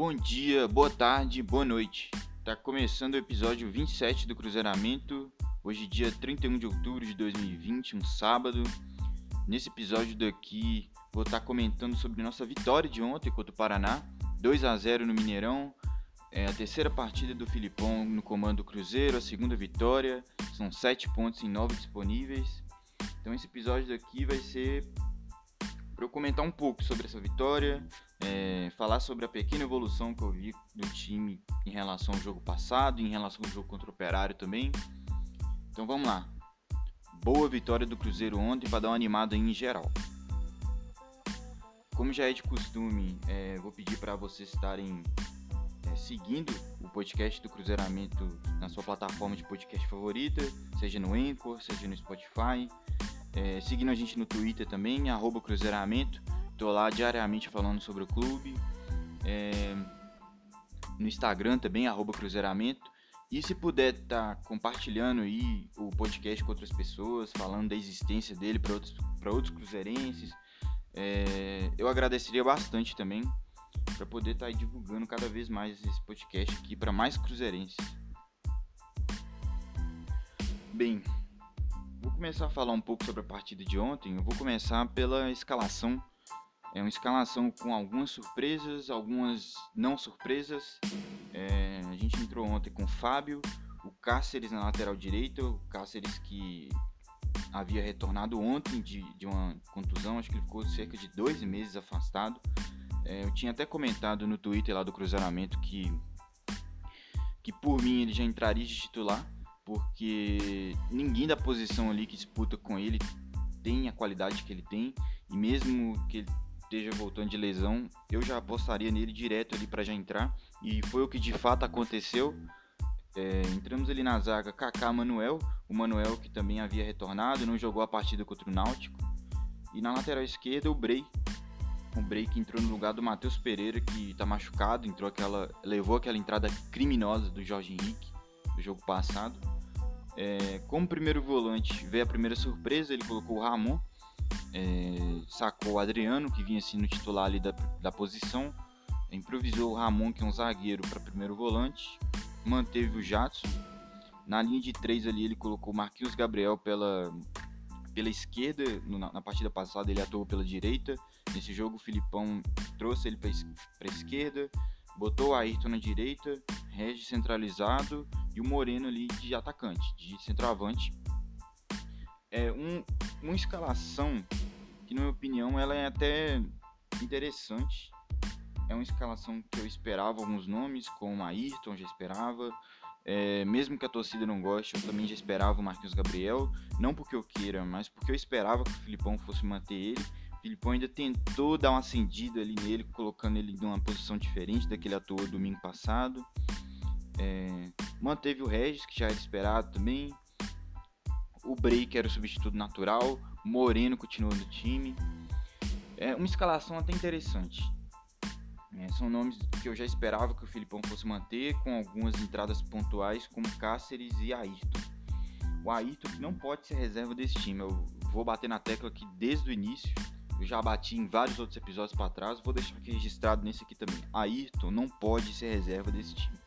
Bom dia, boa tarde, boa noite. Tá começando o episódio 27 do Cruzeiramento. Hoje, dia 31 de outubro de 2020, um sábado. Nesse episódio daqui, vou estar tá comentando sobre nossa vitória de ontem contra o Paraná, 2 a 0 no Mineirão. É a terceira partida do Filipão no comando do Cruzeiro, a segunda vitória. São sete pontos em nove disponíveis. Então esse episódio daqui vai ser para eu comentar um pouco sobre essa vitória, é, falar sobre a pequena evolução que eu vi do time em relação ao jogo passado, em relação ao jogo contra o Operário também. Então vamos lá. Boa vitória do Cruzeiro ontem para dar uma animada em geral. Como já é de costume, é, vou pedir para vocês estarem é, seguindo o podcast do Cruzeiramento na sua plataforma de podcast favorita, seja no Anchor, seja no Spotify, é, seguindo a gente no Twitter também, arroba Cruzeiramento. Tô lá diariamente falando sobre o clube. É, no Instagram também, arroba Cruzeiramento. E se puder estar tá compartilhando aí o podcast com outras pessoas, falando da existência dele para outros, outros cruzeirenses, é, eu agradeceria bastante também para poder estar tá divulgando cada vez mais esse podcast aqui para mais cruzeirenses. Bem, Vou começar a falar um pouco sobre a partida de ontem. Eu vou começar pela escalação. É uma escalação com algumas surpresas, algumas não surpresas. É, a gente entrou ontem com o Fábio, o Cáceres na lateral direita, o Cáceres que havia retornado ontem de, de uma contusão, acho que ele ficou cerca de dois meses afastado. É, eu tinha até comentado no Twitter lá do Cruzeiramento que, que por mim ele já entraria de titular porque ninguém da posição ali que disputa com ele tem a qualidade que ele tem e mesmo que ele esteja voltando de lesão, eu já apostaria nele direto ali para já entrar e foi o que de fato aconteceu. É, entramos ali na zaga Kaká Manuel, o Manuel que também havia retornado, não jogou a partida contra o Náutico. E na lateral esquerda o Bray, o Bray que entrou no lugar do Matheus Pereira que está machucado, entrou aquela, levou aquela entrada criminosa do Jorge Henrique do jogo passado. É, como primeiro volante, veio a primeira surpresa, ele colocou o Ramon, é, sacou o Adriano, que vinha sendo titular ali da, da posição, improvisou o Ramon, que é um zagueiro, para primeiro volante, manteve o Jadson. Na linha de três ali, ele colocou o Marquinhos Gabriel pela, pela esquerda, na, na partida passada ele atuou pela direita. Nesse jogo, o Filipão trouxe ele para a esquerda, botou o Ayrton na direita, Regis centralizado e o Moreno ali de atacante, de centroavante. É um, uma escalação que, na minha opinião, ela é até interessante. É uma escalação que eu esperava alguns nomes, como Ayrton, já esperava. É, mesmo que a torcida não goste, eu também já esperava o Marquinhos Gabriel. Não porque eu queira, mas porque eu esperava que o Filipão fosse manter ele. Filipão ainda tentou dar uma acendida ali nele, colocando ele numa posição diferente da que ele atuou domingo passado. É, manteve o Regis, que já era esperado também. O Break era o substituto natural. Moreno continuou no time. É uma escalação até interessante. É, são nomes que eu já esperava que o Filipão fosse manter, com algumas entradas pontuais, como Cáceres e Ayrton. O Ayrton que não pode ser reserva desse time. Eu vou bater na tecla aqui desde o início. Eu já bati em vários outros episódios para trás. Vou deixar aqui registrado nesse aqui também. Ayrton não pode ser reserva desse time.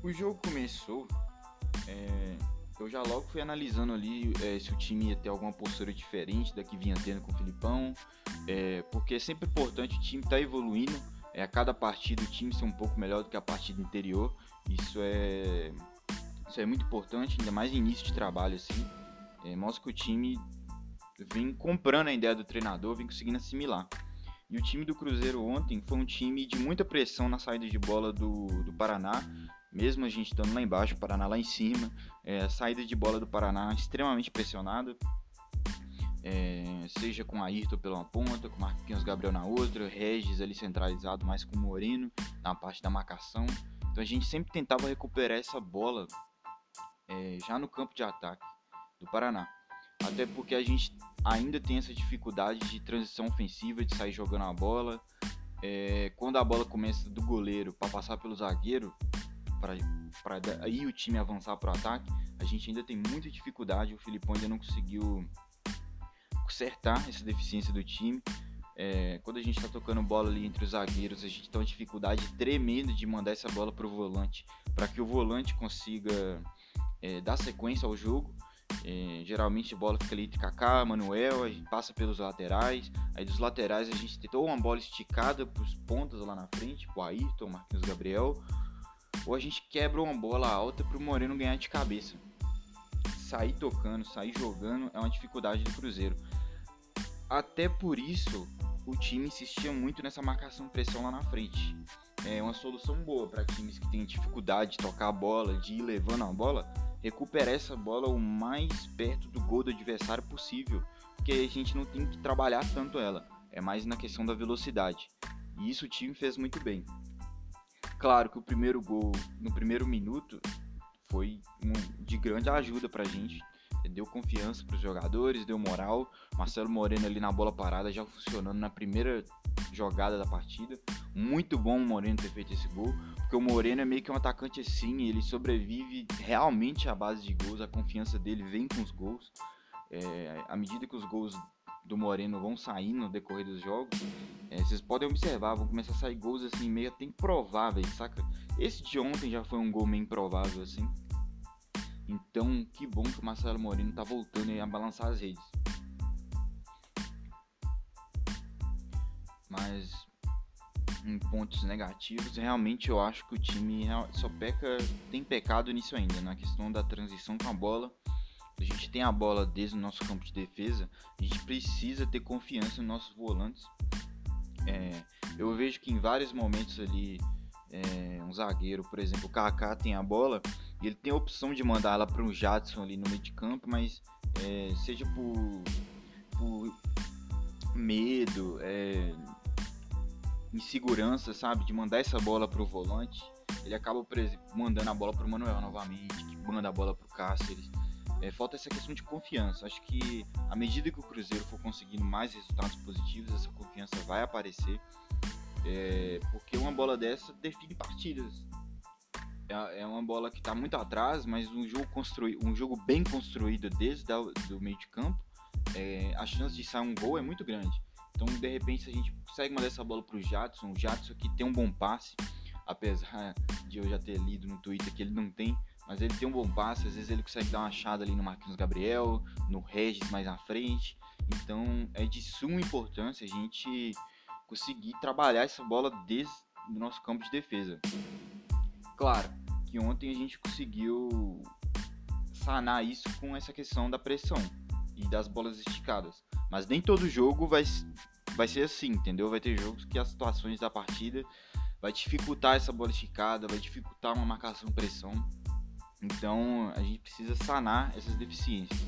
O jogo começou, é, eu já logo fui analisando ali é, se o time ia ter alguma postura diferente da que vinha tendo com o Filipão, é, porque é sempre importante o time estar tá evoluindo, é, a cada partida o time ser um pouco melhor do que a partida anterior, isso é, isso é muito importante, ainda mais início de trabalho assim, é, mostra que o time vem comprando a ideia do treinador, vem conseguindo assimilar. E o time do Cruzeiro ontem foi um time de muita pressão na saída de bola do, do Paraná, mesmo a gente estando lá embaixo, o Paraná lá em cima, é, a saída de bola do Paraná extremamente pressionada, é, seja com Ayrton pela uma ponta, com Marquinhos Gabriel na outra, Regis ali centralizado mais com o Moreno na parte da marcação. Então a gente sempre tentava recuperar essa bola é, já no campo de ataque do Paraná. Até porque a gente ainda tem essa dificuldade de transição ofensiva, de sair jogando a bola. É, quando a bola começa do goleiro para passar pelo zagueiro, para aí o time avançar para o ataque, a gente ainda tem muita dificuldade. O Filipão ainda não conseguiu consertar essa deficiência do time. É, quando a gente está tocando bola ali entre os zagueiros, a gente tem uma dificuldade tremenda de mandar essa bola para o volante, para que o volante consiga é, dar sequência ao jogo. É, geralmente a bola fica ali entre Kaká, Manuel, a gente passa pelos laterais. Aí dos laterais a gente tentou uma bola esticada para os pontas lá na frente, o Ayrton, Marquinhos Gabriel. Ou a gente quebra uma bola alta para o Moreno ganhar de cabeça. Sair tocando, sair jogando é uma dificuldade do Cruzeiro. Até por isso o time insistia muito nessa marcação pressão lá na frente. É uma solução boa para times que têm dificuldade de tocar a bola, de ir levando a bola, recuperar essa bola o mais perto do gol do adversário possível, porque a gente não tem que trabalhar tanto ela, é mais na questão da velocidade. E isso o time fez muito bem. Claro que o primeiro gol no primeiro minuto foi um, de grande ajuda para a gente, deu confiança para os jogadores, deu moral. Marcelo Moreno ali na bola parada já funcionando na primeira jogada da partida. Muito bom o Moreno ter feito esse gol, porque o Moreno é meio que um atacante assim, ele sobrevive realmente à base de gols, a confiança dele vem com os gols. É, à medida que os gols do Moreno vão saindo no decorrer dos jogos, é, vocês podem observar, vão começar a sair gols assim meio até improváveis, saca? Esse de ontem já foi um gol meio improvável assim. Então, que bom que o Marcelo Moreno tá voltando a balançar as redes. Mas em pontos negativos, realmente eu acho que o time só peca, tem pecado nisso ainda, na questão da transição com a bola. A gente tem a bola desde o nosso campo de defesa, a gente precisa ter confiança nos nossos volantes. É, eu vejo que em vários momentos ali, é, um zagueiro, por exemplo, o Kaká tem a bola ele tem a opção de mandar ela para um Jadson ali no meio de campo, mas é, seja por, por medo, é, insegurança, sabe? De mandar essa bola pro volante. Ele acaba mandando a bola pro Manuel novamente, que manda a bola pro Cáceres. É, falta essa questão de confiança. Acho que à medida que o Cruzeiro for conseguindo mais resultados positivos, essa confiança vai aparecer. É, porque uma bola dessa define partidas. É, é uma bola que está muito atrás, mas um jogo, construí um jogo bem construído desde o meio de campo, é, a chance de sair um gol é muito grande. Então, de repente, se a gente consegue mandar essa bola para o Jadson, o Jadson que tem um bom passe, apesar de eu já ter lido no Twitter que ele não tem, mas ele tem um bom passe, às vezes ele consegue dar uma achada ali no Marquinhos Gabriel, no Regis mais à frente. Então, é de suma importância a gente conseguir trabalhar essa bola desde o nosso campo de defesa. Claro ontem a gente conseguiu sanar isso com essa questão da pressão e das bolas esticadas. Mas nem todo jogo vai, vai ser assim, entendeu? Vai ter jogos que as situações da partida vai dificultar essa bola esticada, vai dificultar uma marcação pressão. Então a gente precisa sanar essas deficiências.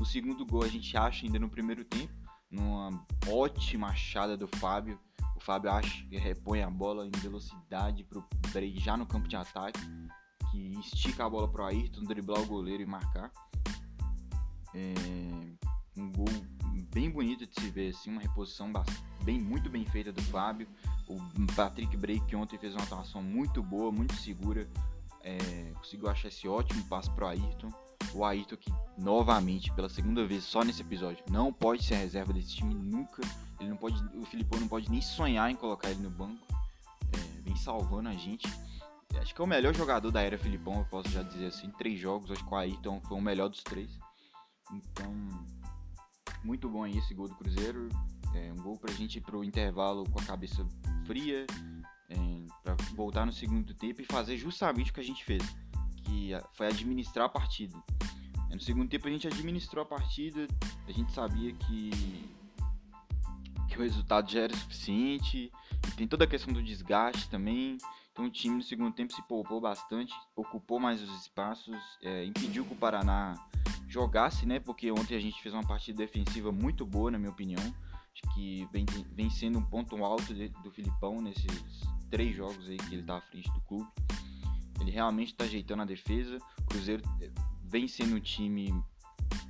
O segundo gol a gente acha ainda no primeiro tempo, numa ótima achada do Fábio. O Fábio acha que repõe a bola em velocidade para o já no campo de ataque, que estica a bola para o Ayrton, driblar o goleiro e marcar. É um gol bem bonito de se ver, assim, uma reposição bem, muito bem feita do Fábio. O Patrick Break ontem fez uma atuação muito boa, muito segura. É, conseguiu achar esse ótimo passo para o Ayrton. O Ayrton que novamente, pela segunda vez só nesse episódio, não pode ser reserva desse time nunca. Ele não pode, o Filipão não pode nem sonhar em colocar ele no banco. É, vem salvando a gente. Acho que é o melhor jogador da era Filipão, eu posso já dizer assim. Três jogos, acho que o Ayrton foi o melhor dos três. Então, muito bom aí esse gol do Cruzeiro. É um gol pra gente ir pro intervalo com a cabeça fria, é, para voltar no segundo tempo e fazer justamente o que a gente fez, que foi administrar a partida. É, no segundo tempo a gente administrou a partida, a gente sabia que, que o resultado já era suficiente, tem toda a questão do desgaste também. Então o time no segundo tempo se poupou bastante, ocupou mais os espaços, é, impediu que o Paraná jogasse, né? Porque ontem a gente fez uma partida defensiva muito boa, na minha opinião. Acho que vem, vem sendo um ponto alto de, do Filipão nesses três jogos aí que ele tá à frente do clube. Ele realmente está ajeitando a defesa. O Cruzeiro eh, vem sendo um time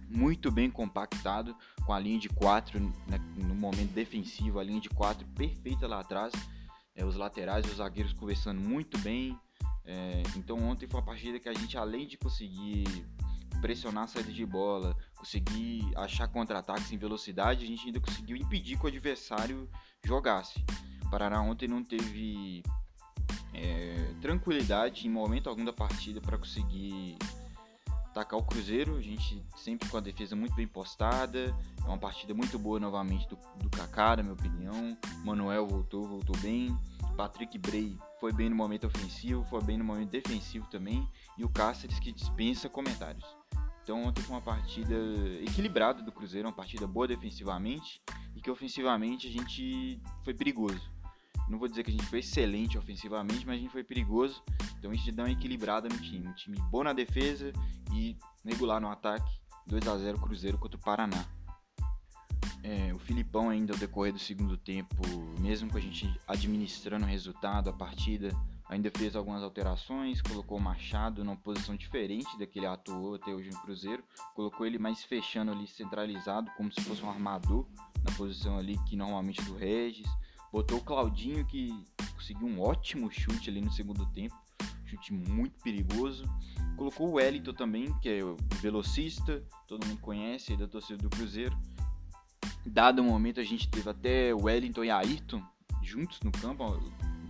muito bem compactado, com a linha de quatro né, no momento defensivo, a linha de quatro perfeita lá atrás. É, os laterais, os zagueiros conversando muito bem. É, então ontem foi uma partida que a gente, além de conseguir pressionar a saída de bola, conseguir achar contra-ataques em velocidade, a gente ainda conseguiu impedir que o adversário jogasse. O Paraná ontem não teve é, tranquilidade em momento algum da partida para conseguir atacar o Cruzeiro. A gente sempre com a defesa muito bem postada. É uma partida muito boa novamente do, do Kaká, na minha opinião. Manuel voltou, voltou bem. Patrick Bray foi bem no momento ofensivo, foi bem no momento defensivo também. E o Cáceres que dispensa comentários. Então ontem foi uma partida equilibrada do Cruzeiro, uma partida boa defensivamente e que ofensivamente a gente foi perigoso. Não vou dizer que a gente foi excelente ofensivamente, mas a gente foi perigoso. Então gente dá uma equilibrada no time. Um time bom na defesa e regular no ataque. 2 a 0 Cruzeiro contra o Paraná. É, o Filipão ainda ao decorrer do segundo tempo, mesmo com a gente administrando o resultado, a partida, ainda fez algumas alterações, colocou o Machado numa posição diferente da que ele atuou até hoje no Cruzeiro, colocou ele mais fechando ali, centralizado, como se fosse um armador, na posição ali que normalmente é do Regis, botou o Claudinho que conseguiu um ótimo chute ali no segundo tempo, chute muito perigoso, colocou o Wellington também, que é o velocista, todo mundo conhece aí da torcida do Cruzeiro, dado o momento a gente teve até o Wellington e Ayrton juntos no campo,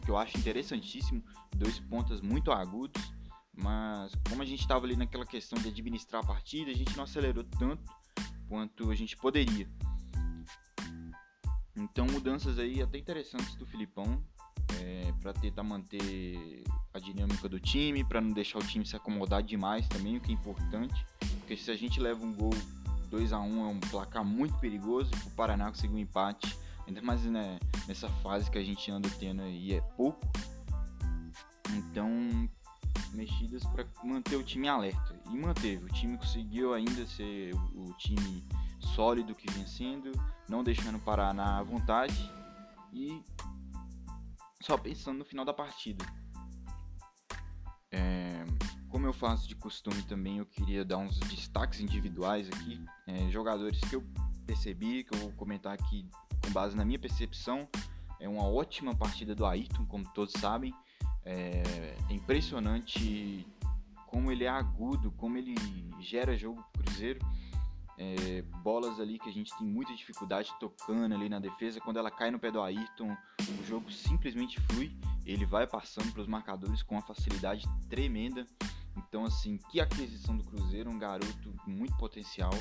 que eu acho interessantíssimo, dois pontas muito agudos, mas como a gente estava ali naquela questão de administrar a partida, a gente não acelerou tanto quanto a gente poderia. Então mudanças aí até interessantes do Filipão é, para tentar manter a dinâmica do time, para não deixar o time se acomodar demais também, o que é importante, porque se a gente leva um gol 2 a 1 é um placar muito perigoso e o Paraná conseguir um empate Ainda mais né, nessa fase que a gente anda tendo aí é pouco. Então, mexidas para manter o time alerta. E manteve. O time conseguiu ainda ser o, time sólido que vinha sendo, não deixando parar na vontade e só pensando no final da partida. É, como eu faço de costume também, eu queria dar uns destaques individuais aqui, é, jogadores que eu percebi, que eu vou comentar aqui com base na minha percepção, é uma ótima partida do Ayrton, como todos sabem. É, impressionante como ele é agudo, como ele gera jogo pro Cruzeiro. É, bolas ali que a gente tem muita dificuldade tocando ali na defesa. Quando ela cai no pé do Ayrton, o jogo simplesmente flui. Ele vai passando para os marcadores com uma facilidade tremenda. Então, assim, que aquisição do Cruzeiro, um garoto muito potencial.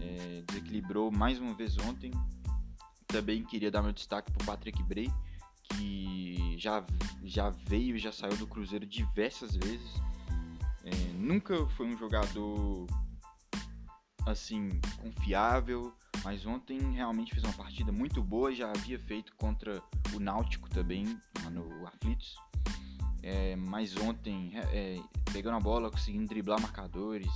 É, desequilibrou mais uma vez ontem. Também queria dar meu destaque para o Patrick Bray, que já, já veio e já saiu do Cruzeiro diversas vezes. É, nunca foi um jogador assim confiável, mas ontem realmente fez uma partida muito boa. Já havia feito contra o Náutico também, no Aflitos. É, mas ontem, é, é pegando a bola, conseguindo driblar marcadores,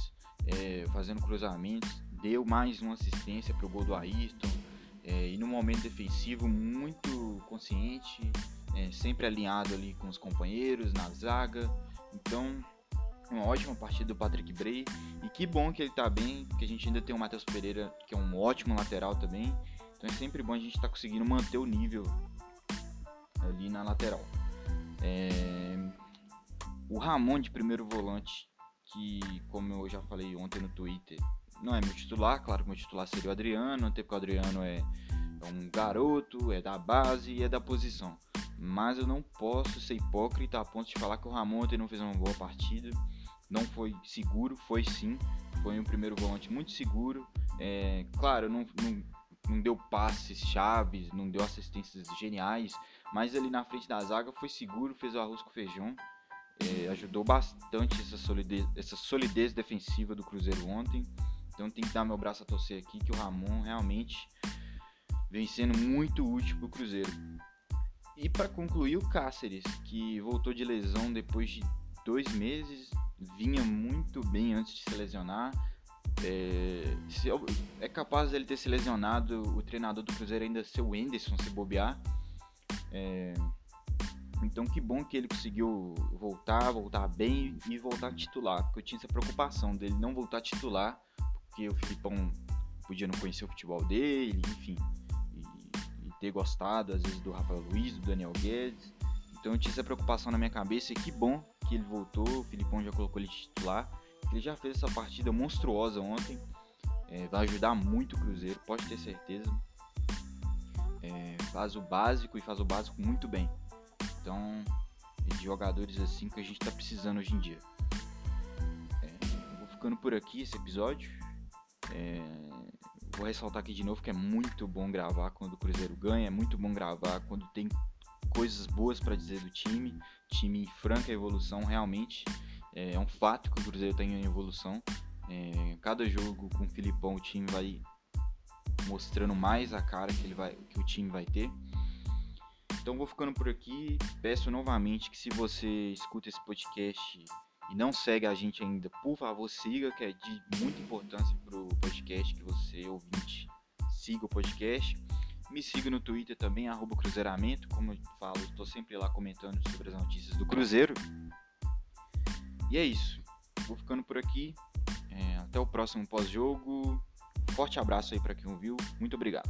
é, fazendo cruzamentos, deu mais uma assistência para o gol do Ayrton é, e no momento defensivo muito consciente, é, sempre alinhado ali com os companheiros na zaga. Então, uma ótima partida do Patrick Bray e que bom que ele está bem, porque a gente ainda tem o Matheus Pereira, que é um ótimo lateral também. Então é sempre bom a gente estar tá conseguindo manter o nível ali na lateral. É... O Ramon de primeiro volante, que como eu já falei ontem no Twitter, não é meu titular, claro que meu titular seria o Adriano, até porque o Adriano é, é um garoto, é da base e é da posição. Mas eu não posso ser hipócrita a ponto de falar que o Ramon ontem não fez uma boa partida. Não foi seguro, foi sim. Foi um primeiro volante muito seguro. É, claro, não, não, não deu passes chaves, não deu assistências geniais, mas ali na frente da zaga foi seguro, fez o arroz com feijão. É, ajudou bastante essa solidez, essa solidez defensiva do Cruzeiro ontem. Então tem que dar meu braço a torcer aqui que o Ramon realmente vem sendo muito útil para o Cruzeiro. E para concluir, o Cáceres, que voltou de lesão depois de dois meses, vinha muito bem antes de se lesionar. É, se, é capaz dele ter se lesionado, o treinador do Cruzeiro ainda ser o Enderson, se bobear. É, então que bom que ele conseguiu voltar, voltar bem e voltar titular, porque eu tinha essa preocupação dele não voltar titular porque o Filipão podia não conhecer o futebol dele, enfim, e, e, ter gostado às vezes do Rafael Luiz, do Daniel Guedes. Então eu tinha essa preocupação na minha cabeça e que bom que ele voltou, o Filipão já colocou ele titular, Ele já fez essa partida monstruosa ontem. É, vai ajudar muito o Cruzeiro, pode ter certeza. É, faz o básico e faz o básico muito bem. Então, é de jogadores assim que a gente está precisando hoje em dia. É, vou ficando por aqui esse episódio. É, vou ressaltar aqui de novo que é muito bom gravar quando o Cruzeiro ganha, é muito bom gravar quando tem coisas boas para dizer do time, time em franca evolução realmente. É, é um fato que o Cruzeiro está em evolução. É, cada jogo com o Filipão o time vai mostrando mais a cara que ele vai, que o time vai ter. Então vou ficando por aqui. Peço novamente que se você escuta esse podcast e não segue a gente ainda, por favor siga, que é de muita importância para o podcast que você ouvinte siga o podcast. Me siga no Twitter também, arroba Cruzeiramento. Como eu falo, estou sempre lá comentando sobre as notícias do Cruzeiro. E é isso. Vou ficando por aqui. É, até o próximo pós-jogo. Forte abraço aí para quem ouviu. Muito obrigado.